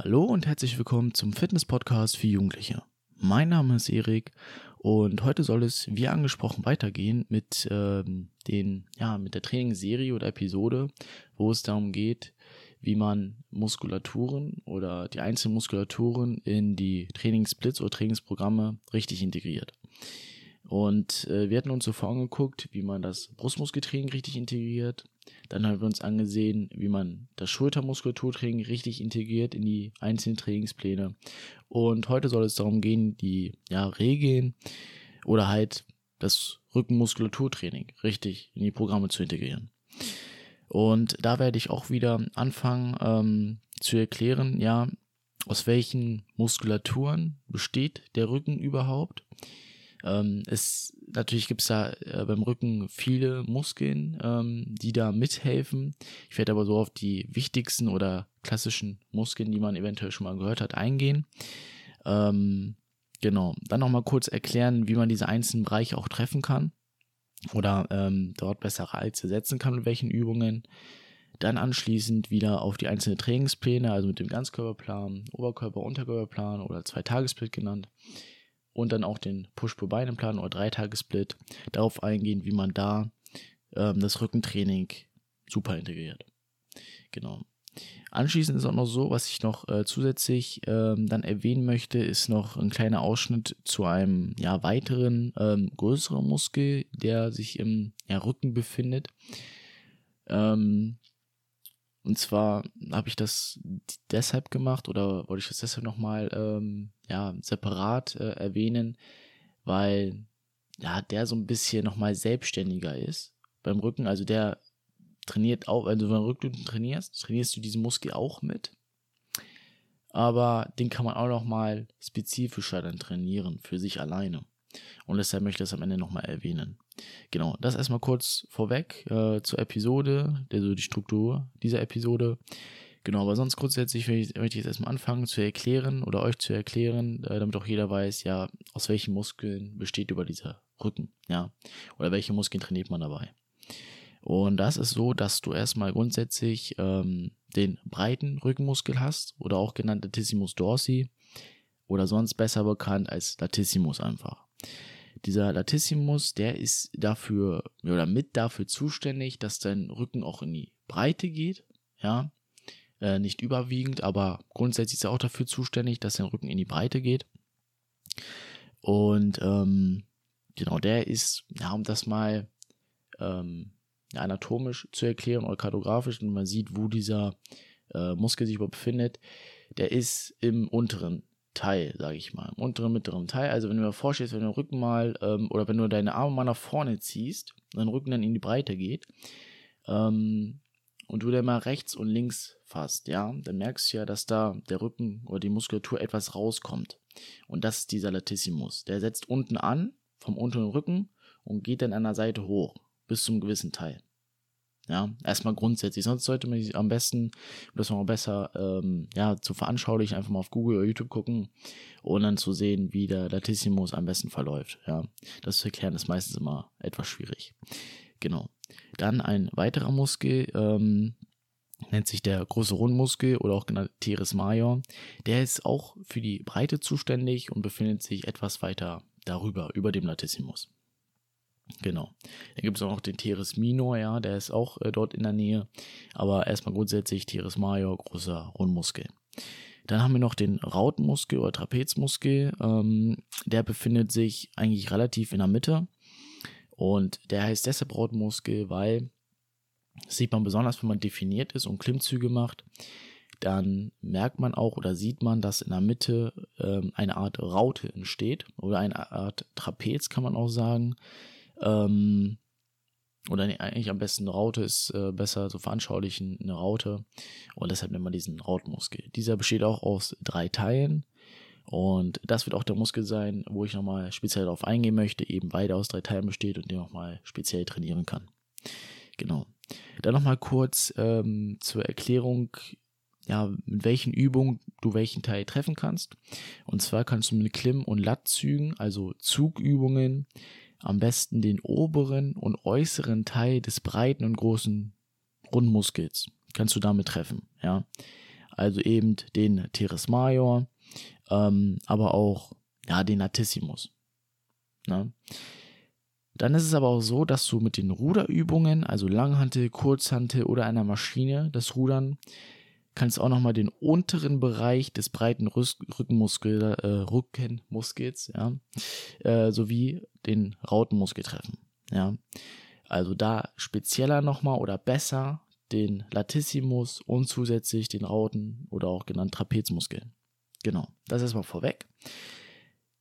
Hallo und herzlich willkommen zum Fitness-Podcast für Jugendliche. Mein Name ist Erik und heute soll es, wie angesprochen, weitergehen mit ähm, den, ja, mit der Trainingsserie oder Episode, wo es darum geht, wie man Muskulaturen oder die einzelnen Muskulaturen in die Trainingssplits oder Trainingsprogramme richtig integriert. Und äh, wir hatten uns zuvor angeguckt, wie man das Brustmuskeltraining richtig integriert, dann haben wir uns angesehen, wie man das Schultermuskulaturtraining richtig integriert in die einzelnen Trainingspläne. Und heute soll es darum gehen, die ja, Regeln oder halt das Rückenmuskulaturtraining richtig in die Programme zu integrieren. Und da werde ich auch wieder anfangen ähm, zu erklären, ja, aus welchen Muskulaturen besteht der Rücken überhaupt ähm, es, natürlich gibt's da äh, beim Rücken viele Muskeln, ähm, die da mithelfen. Ich werde aber so auf die wichtigsten oder klassischen Muskeln, die man eventuell schon mal gehört hat, eingehen. Ähm, genau. Dann nochmal kurz erklären, wie man diese einzelnen Bereiche auch treffen kann oder ähm, dort bessere Reize setzen kann mit welchen Übungen. Dann anschließend wieder auf die einzelnen Trainingspläne, also mit dem Ganzkörperplan, Oberkörper, Unterkörperplan oder zwei Tagesbild genannt und dann auch den Push-Pro-Beine-Plan oder Dreitagesplit darauf eingehen, wie man da ähm, das Rückentraining super integriert. Genau. Anschließend ist auch noch so, was ich noch äh, zusätzlich ähm, dann erwähnen möchte, ist noch ein kleiner Ausschnitt zu einem ja, weiteren ähm, größeren Muskel, der sich im ja, Rücken befindet. Ähm, und zwar habe ich das deshalb gemacht oder wollte ich das deshalb nochmal ähm, ja, separat äh, erwähnen, weil ja, der so ein bisschen nochmal selbstständiger ist beim Rücken. Also der trainiert auch, wenn du Rücken trainierst, trainierst du diesen Muskel auch mit. Aber den kann man auch nochmal spezifischer dann trainieren für sich alleine. Und deshalb möchte ich das am Ende nochmal erwähnen. Genau, das erstmal kurz vorweg äh, zur Episode, also die Struktur dieser Episode. Genau, aber sonst grundsätzlich möchte ich jetzt erstmal anfangen zu erklären oder euch zu erklären, äh, damit auch jeder weiß, ja, aus welchen Muskeln besteht über dieser Rücken, ja, oder welche Muskeln trainiert man dabei. Und das ist so, dass du erstmal grundsätzlich ähm, den breiten Rückenmuskel hast oder auch genannt Latissimus dorsi oder sonst besser bekannt als Latissimus einfach. Dieser Latissimus, der ist dafür oder mit dafür zuständig, dass dein Rücken auch in die Breite geht, ja. Äh, nicht überwiegend, aber grundsätzlich ist er auch dafür zuständig, dass dein Rücken in die Breite geht. Und ähm, genau, der ist, ja, um das mal ähm, anatomisch zu erklären oder kartografisch, und man sieht, wo dieser äh, Muskel sich überhaupt befindet, der ist im unteren Teil, sage ich mal, im unteren, mittleren Teil. Also wenn du dir vorstellst, wenn du den Rücken mal ähm, oder wenn du deine Arme mal nach vorne ziehst, dein Rücken dann in die Breite geht ähm, und du dann mal rechts und links fasst, ja, dann merkst du ja, dass da der Rücken oder die Muskulatur etwas rauskommt. Und das ist dieser Latissimus. Der setzt unten an, vom unteren Rücken und geht dann an der Seite hoch, bis zum gewissen Teil. Ja, erstmal grundsätzlich. Sonst sollte man sich am besten, das noch besser, ähm, ja, zu veranschaulichen, einfach mal auf Google oder YouTube gucken und dann zu sehen, wie der Latissimus am besten verläuft. Ja, das zu erklären ist meistens immer etwas schwierig. Genau. Dann ein weiterer Muskel, ähm, nennt sich der große Rundmuskel oder auch genannt Teres major. Der ist auch für die Breite zuständig und befindet sich etwas weiter darüber, über dem Latissimus. Genau. Dann gibt es auch noch den Teres minor, ja, der ist auch äh, dort in der Nähe. Aber erstmal grundsätzlich Teres major, großer Rundmuskel. Dann haben wir noch den Rautenmuskel oder Trapezmuskel. Ähm, der befindet sich eigentlich relativ in der Mitte. Und der heißt deshalb Rautenmuskel, weil, das sieht man besonders, wenn man definiert ist und Klimmzüge macht, dann merkt man auch oder sieht man, dass in der Mitte ähm, eine Art Raute entsteht oder eine Art Trapez, kann man auch sagen. Ähm, oder eigentlich am besten eine Raute ist äh, besser zu veranschaulichen, eine Raute. Und deshalb nennt man diesen Rautmuskel. Dieser besteht auch aus drei Teilen. Und das wird auch der Muskel sein, wo ich nochmal speziell darauf eingehen möchte, eben weil der aus drei Teilen besteht und den nochmal speziell trainieren kann. Genau. Dann nochmal kurz ähm, zur Erklärung, ja, mit welchen Übungen du welchen Teil treffen kannst. Und zwar kannst du mit Klimm- und Lattzügen, also Zugübungen, am besten den oberen und äußeren Teil des breiten und großen Rundmuskels kannst du damit treffen, ja. also eben den Teres Major, ähm, aber auch ja, den Latissimus. Ne? Dann ist es aber auch so, dass du mit den Ruderübungen, also Langhantel, Kurzhantel oder einer Maschine, das Rudern, kannst auch nochmal den unteren Bereich des breiten Rückenmuskel, äh, Rückenmuskels, ja, äh, sowie den Rautenmuskel treffen, ja. Also da spezieller nochmal oder besser den Latissimus und zusätzlich den Rauten oder auch genannt Trapezmuskel. Genau, das ist mal vorweg.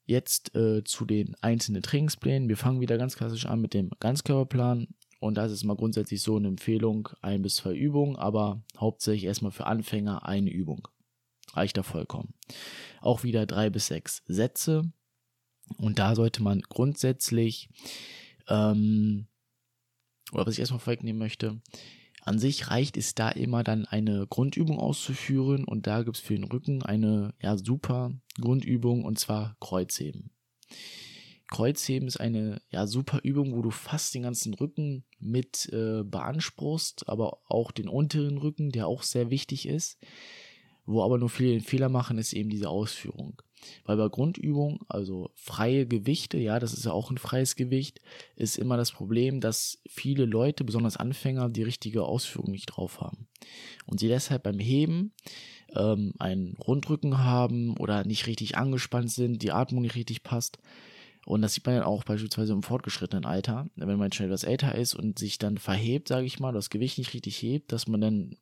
Jetzt äh, zu den einzelnen Trainingsplänen. Wir fangen wieder ganz klassisch an mit dem Ganzkörperplan. Und das ist mal grundsätzlich so eine Empfehlung, ein bis zwei Übungen, aber hauptsächlich erstmal für Anfänger eine Übung. Reicht da vollkommen. Auch wieder drei bis sechs Sätze. Und da sollte man grundsätzlich, ähm, oder was ich erstmal vorwegnehmen möchte, an sich reicht es da immer dann eine Grundübung auszuführen und da gibt es für den Rücken eine ja super Grundübung und zwar Kreuzheben. Kreuzheben ist eine ja super Übung, wo du fast den ganzen Rücken mit äh, beanspruchst, aber auch den unteren Rücken, der auch sehr wichtig ist. Wo aber nur viele den Fehler machen, ist eben diese Ausführung. Weil bei Grundübungen, also freie Gewichte, ja, das ist ja auch ein freies Gewicht, ist immer das Problem, dass viele Leute, besonders Anfänger, die richtige Ausführung nicht drauf haben. Und sie deshalb beim Heben ähm, einen Rundrücken haben oder nicht richtig angespannt sind, die Atmung nicht richtig passt. Und das sieht man ja auch beispielsweise im fortgeschrittenen Alter, wenn man schon etwas älter ist und sich dann verhebt, sage ich mal, das Gewicht nicht richtig hebt, dass man dann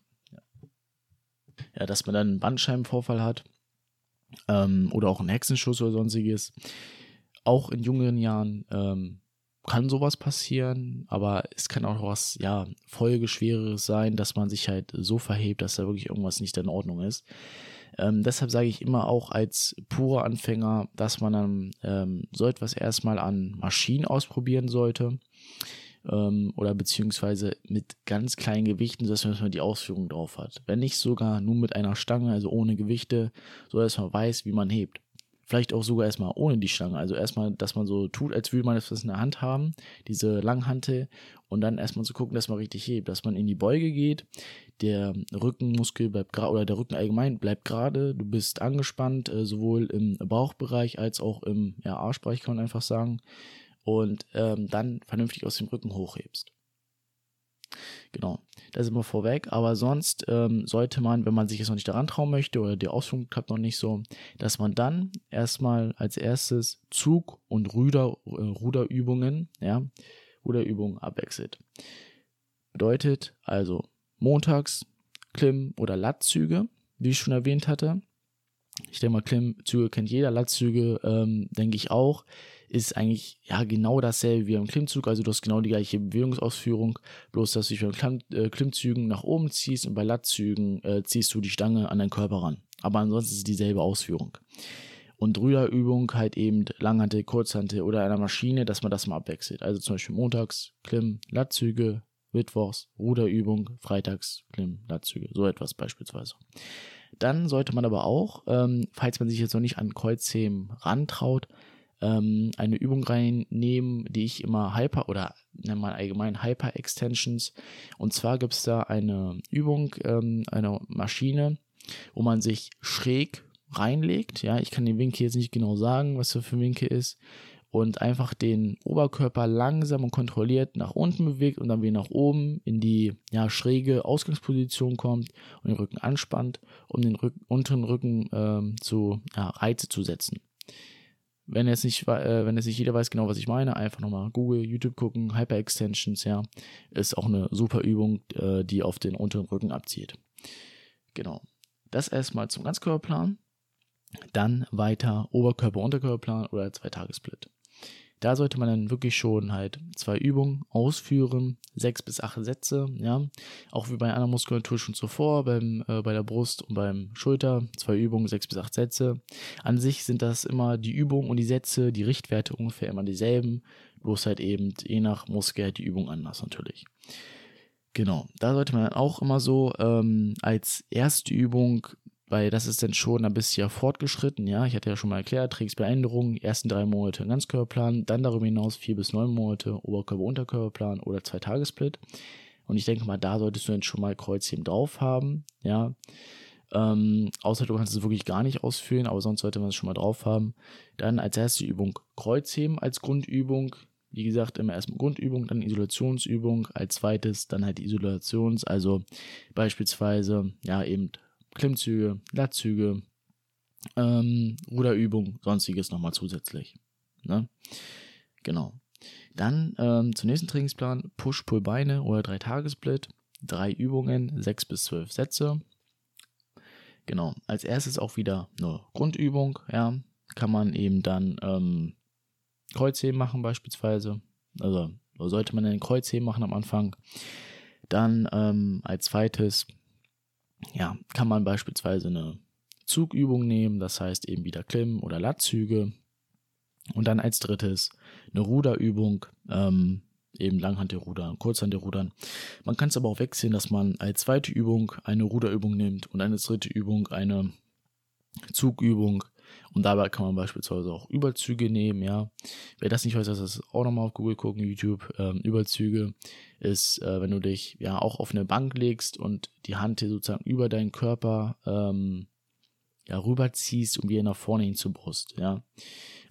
ja, dass man dann einen Bandscheibenvorfall hat ähm, oder auch einen Hexenschuss oder sonstiges. Auch in jüngeren Jahren ähm, kann sowas passieren, aber es kann auch was, ja, Folgeschwereres sein, dass man sich halt so verhebt, dass da wirklich irgendwas nicht in Ordnung ist. Ähm, deshalb sage ich immer auch als purer Anfänger, dass man dann ähm, so etwas erstmal an Maschinen ausprobieren sollte ähm, oder beziehungsweise mit ganz kleinen Gewichten, sodass man die Ausführung drauf hat. Wenn nicht sogar nur mit einer Stange, also ohne Gewichte, so dass man weiß, wie man hebt. Vielleicht auch sogar erstmal ohne die Stange. Also erstmal, dass man so tut, als würde man das in der Hand haben, diese Langhantel, und dann erstmal zu gucken, dass man richtig hebt, dass man in die Beuge geht, der Rückenmuskel bleibt gerade, oder der Rücken allgemein bleibt gerade, du bist angespannt, äh, sowohl im Bauchbereich als auch im ja, Arschbereich, kann man einfach sagen und ähm, dann vernünftig aus dem Rücken hochhebst. Genau, das ist immer vorweg, aber sonst ähm, sollte man, wenn man sich jetzt noch nicht daran trauen möchte oder die Ausführung klappt noch nicht so, dass man dann erstmal als erstes Zug- und Ruder, äh, Ruderübungen, ja, Ruderübungen abwechselt. Bedeutet also montags Klimm- oder Lattzüge, wie ich schon erwähnt hatte. Ich denke mal, Klimmzüge kennt jeder, Lattzüge ähm, denke ich auch ist eigentlich ja genau dasselbe wie beim Klimmzug. Also du hast genau die gleiche Bewegungsausführung, bloß dass du dich beim äh, Klimmzügen nach oben ziehst und bei Lattzügen äh, ziehst du die Stange an deinen Körper ran. Aber ansonsten ist es dieselbe Ausführung. Und Rüderübung halt eben Langhantel, Kurzhantel oder einer Maschine, dass man das mal abwechselt. Also zum Beispiel montags Klimm, Lattzüge, Mittwochs Ruderübung, freitags Klimm, Lattzüge, so etwas beispielsweise. Dann sollte man aber auch, ähm, falls man sich jetzt noch nicht an Kreuzheben rantraut, ähm, eine Übung reinnehmen, die ich immer Hyper oder nennen wir allgemein Hyper Extensions. Und zwar gibt es da eine Übung, ähm, eine Maschine, wo man sich schräg reinlegt. Ja, ich kann den Winkel jetzt nicht genau sagen, was das für ein Winkel ist. Und einfach den Oberkörper langsam und kontrolliert nach unten bewegt und dann wieder nach oben in die ja, schräge Ausgangsposition kommt und den Rücken anspannt, um den Rücken, unteren Rücken ähm, zu ja, Reize zu setzen. Wenn jetzt nicht, äh, wenn jetzt nicht jeder weiß genau, was ich meine, einfach nochmal Google, YouTube gucken, Hyper-Extensions, ja, ist auch eine super Übung, äh, die auf den unteren Rücken abzielt. Genau. Das erstmal zum Ganzkörperplan. Dann weiter Oberkörper, Unterkörperplan oder Zwei-Tagesplit. Da sollte man dann wirklich schon halt zwei Übungen ausführen, sechs bis acht Sätze, ja. Auch wie bei einer Muskulatur schon zuvor, beim, äh, bei der Brust und beim Schulter, zwei Übungen, sechs bis acht Sätze. An sich sind das immer die Übungen und die Sätze, die Richtwerte ungefähr immer dieselben, bloß halt eben je nach Muskel halt die Übung anders natürlich. Genau, da sollte man dann auch immer so ähm, als erste Übung weil das ist dann schon ein bisschen fortgeschritten, ja. Ich hatte ja schon mal erklärt, Trainingsbeänderung, ersten drei Monate Ganzkörperplan, dann darüber hinaus vier bis neun Monate Oberkörper-Unterkörperplan oder zwei Tagesplit. Und ich denke mal, da solltest du dann schon mal Kreuzheben drauf haben, ja. Ähm, außer du kannst es wirklich gar nicht ausführen, aber sonst sollte man es schon mal drauf haben. Dann als erste Übung Kreuzheben als Grundübung. Wie gesagt, immer erstmal Grundübung, dann Isolationsübung. Als zweites dann halt Isolations, also beispielsweise, ja, eben Klimmzüge, Lattzüge, ähm, Ruderübung, sonstiges nochmal zusätzlich. Ne? Genau. Dann ähm, zum nächsten Trainingsplan Push-Pull-Beine oder 3-Tage-Split. Drei Übungen, sechs bis zwölf Sätze. Genau. Als erstes auch wieder eine Grundübung. Ja, kann man eben dann ähm, Kreuzheben machen beispielsweise. Also sollte man einen Kreuzheben machen am Anfang. Dann ähm, als zweites, ja, kann man beispielsweise eine Zugübung nehmen, das heißt eben wieder Klimmen oder Lattzüge. Und dann als drittes eine Ruderübung, ähm, eben Langhantelrudern, Kurzhantelrudern. Man kann es aber auch wechseln, dass man als zweite Übung eine Ruderübung nimmt und als dritte Übung eine Zugübung. Und dabei kann man beispielsweise auch Überzüge nehmen, ja. Wer das nicht weiß, das auch nochmal auf Google gucken, YouTube. Ähm, Überzüge ist, äh, wenn du dich ja auch auf eine Bank legst und die Hand hier sozusagen über deinen Körper ähm, ja, rüberziehst und wieder nach vorne hin zur Brust, ja.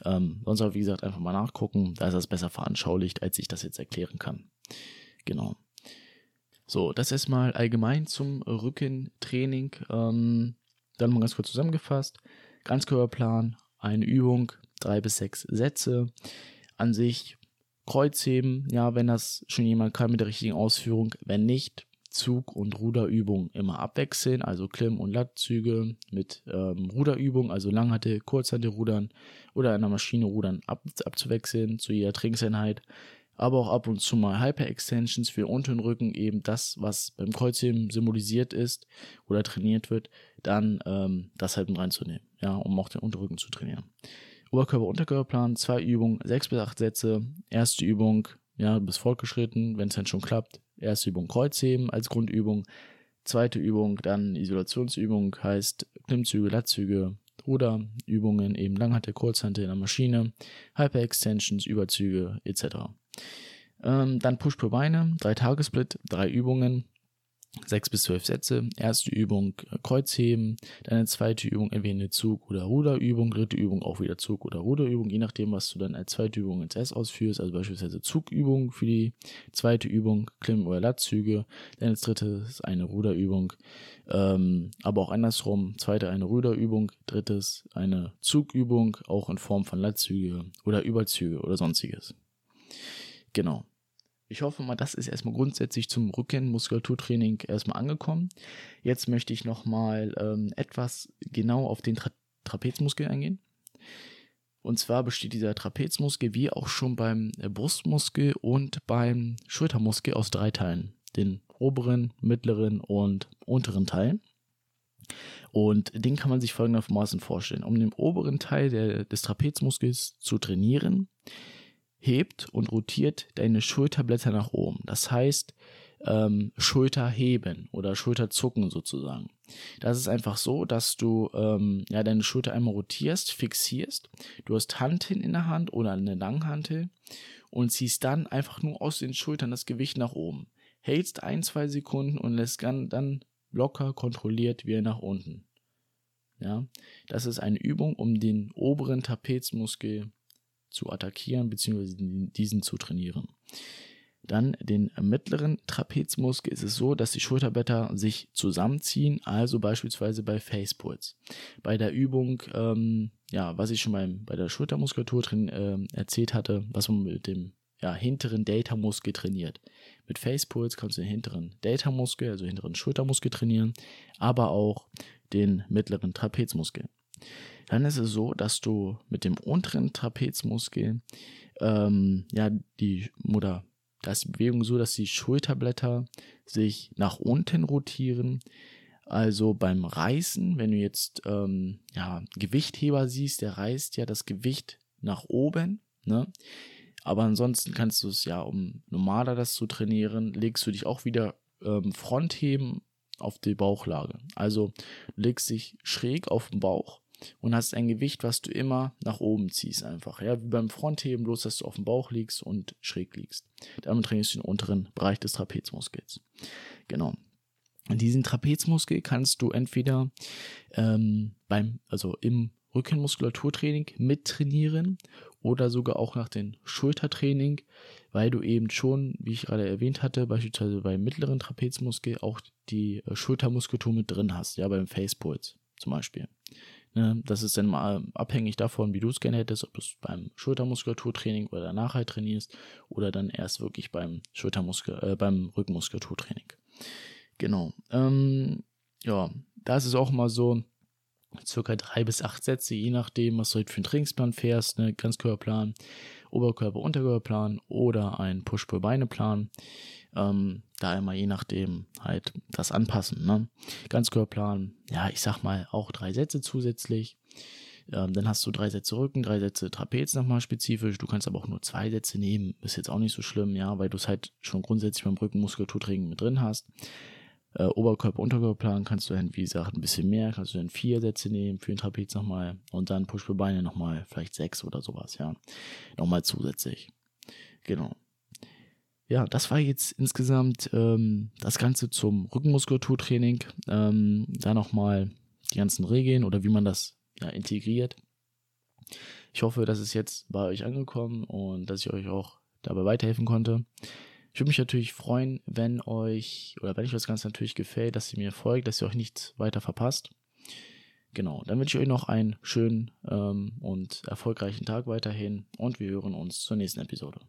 Ähm, sonst aber, wie gesagt, einfach mal nachgucken. Da ist das besser veranschaulicht, als ich das jetzt erklären kann. Genau. So, das erstmal allgemein zum Rückentraining. Ähm, dann mal ganz kurz zusammengefasst. Ganzkörperplan, eine Übung, drei bis sechs Sätze. An sich Kreuzheben, ja, wenn das schon jemand kann mit der richtigen Ausführung. Wenn nicht, Zug- und Ruderübung immer abwechseln, also Klimm- und Lattzüge mit ähm, Ruderübung, also Langhantel, Kurzhantel rudern oder einer Maschine rudern ab, abzuwechseln zu jeder Trainingseinheit. Aber auch ab und zu mal Hyper-Extensions für unteren Rücken, eben das, was beim Kreuzheben symbolisiert ist oder trainiert wird, dann ähm, das halt mit reinzunehmen, ja, um auch den Unterrücken zu trainieren. Oberkörper-Unterkörperplan, zwei Übungen, sechs bis acht Sätze. Erste Übung, ja, bis fortgeschritten, wenn es dann schon klappt, Erste Übung Kreuzheben als Grundübung. Zweite Übung dann Isolationsübung heißt Klimmzüge, Lattzüge, Ruderübungen, eben Langhantel, Kurzhantel in der Maschine, Hyper-Extensions, Überzüge etc. Ähm, dann Push-Pull-Beine, drei Tagesplit, drei Übungen, sechs bis zwölf Sätze. Erste Übung äh, Kreuzheben, dann eine zweite Übung entweder eine Zug- oder Ruderübung, dritte Übung auch wieder Zug- oder Ruderübung, je nachdem, was du dann als zweite Übung ins S ausführst, also beispielsweise Zugübung für die zweite Übung, Klimm- oder Lattzüge, dann als drittes eine Ruderübung, ähm, aber auch andersrum, zweite eine Ruderübung, drittes eine Zugübung, auch in Form von Lattzüge oder Überzüge oder sonstiges. Genau. Ich hoffe mal, das ist erstmal grundsätzlich zum Rückenmuskulaturtraining erstmal angekommen. Jetzt möchte ich nochmal ähm, etwas genau auf den Tra Trapezmuskel eingehen. Und zwar besteht dieser Trapezmuskel wie auch schon beim äh, Brustmuskel und beim Schultermuskel aus drei Teilen. Den oberen, mittleren und unteren Teilen. Und den kann man sich folgendermaßen vorstellen. Um den oberen Teil der, des Trapezmuskels zu trainieren, hebt und rotiert deine Schulterblätter nach oben. Das heißt, ähm, Schulter heben oder Schulter zucken sozusagen. Das ist einfach so, dass du ähm, ja deine Schulter einmal rotierst, fixierst. Du hast Hanteln in der Hand oder eine Langhantel und ziehst dann einfach nur aus den Schultern das Gewicht nach oben. Hältst ein, zwei Sekunden und lässt dann locker kontrolliert wieder nach unten. Ja, das ist eine Übung, um den oberen Trapezmuskel zu attackieren bzw. diesen zu trainieren. Dann den mittleren Trapezmuskel ist es so, dass die Schulterblätter sich zusammenziehen, also beispielsweise bei Facepulls. Bei der Übung, ähm, ja, was ich schon beim, bei der Schultermuskulatur drin äh, erzählt hatte, was man mit dem ja, hinteren Delta-Muskel trainiert. Mit Facepulls kannst du den hinteren Delta-Muskel, also hinteren Schultermuskel trainieren, aber auch den mittleren Trapezmuskel dann ist es so, dass du mit dem unteren Trapezmuskel ähm, ja die oder da ist die Bewegung so, dass die Schulterblätter sich nach unten rotieren. Also beim Reißen, wenn du jetzt ähm, ja, Gewichtheber siehst, der reißt ja das Gewicht nach oben. Ne? Aber ansonsten kannst du es ja, um normaler das zu trainieren, legst du dich auch wieder ähm, Frontheben auf die Bauchlage. Also legst dich schräg auf den Bauch und hast ein Gewicht, was du immer nach oben ziehst einfach. Ja, wie beim Frontheben, bloß dass du auf dem Bauch liegst und schräg liegst. Damit trainierst du den unteren Bereich des Trapezmuskels. Genau. Diesen Trapezmuskel kannst du entweder ähm, beim, also im Rückenmuskulaturtraining mittrainieren oder sogar auch nach dem Schultertraining, weil du eben schon, wie ich gerade erwähnt hatte, beispielsweise beim mittleren Trapezmuskel auch die äh, Schultermuskulatur mit drin hast, ja, beim Facepulse zum Beispiel. Ne, das ist dann mal abhängig davon, wie du es gerne hättest, ob du es beim Schultermuskulaturtraining oder danach halt trainierst oder dann erst wirklich beim Schultermuskel, äh, beim Rückenmuskulaturtraining. Genau. Ähm, ja, da ist es auch mal so, circa drei bis acht Sätze, je nachdem, was du halt für einen Trainingsplan fährst, ne, Ganzkörperplan, Oberkörper, Unterkörperplan oder ein Push-Pull-Beine-Plan. Ähm, da immer je nachdem halt das anpassen. Ne? Ganzkörperplan, ja, ich sag mal auch drei Sätze zusätzlich. Ähm, dann hast du drei Sätze Rücken, drei Sätze Trapez nochmal spezifisch. Du kannst aber auch nur zwei Sätze nehmen. Ist jetzt auch nicht so schlimm, ja, weil du es halt schon grundsätzlich beim Rückenmuskulaturtraining mit drin hast. Äh, Oberkörper, Unterkörperplan kannst du dann, wie gesagt, ein bisschen mehr. Kannst du dann vier Sätze nehmen für den Trapez nochmal. Und dann Push für Beine nochmal, vielleicht sechs oder sowas, ja. Nochmal zusätzlich. Genau. Ja, das war jetzt insgesamt ähm, das Ganze zum Rückenmuskulaturtraining. Ähm, da nochmal die ganzen Regeln oder wie man das ja, integriert. Ich hoffe, dass es jetzt bei euch angekommen und dass ich euch auch dabei weiterhelfen konnte. Ich würde mich natürlich freuen, wenn euch oder wenn euch das Ganze natürlich gefällt, dass ihr mir folgt, dass ihr euch nichts weiter verpasst. Genau, dann wünsche ich euch noch einen schönen ähm, und erfolgreichen Tag weiterhin und wir hören uns zur nächsten Episode.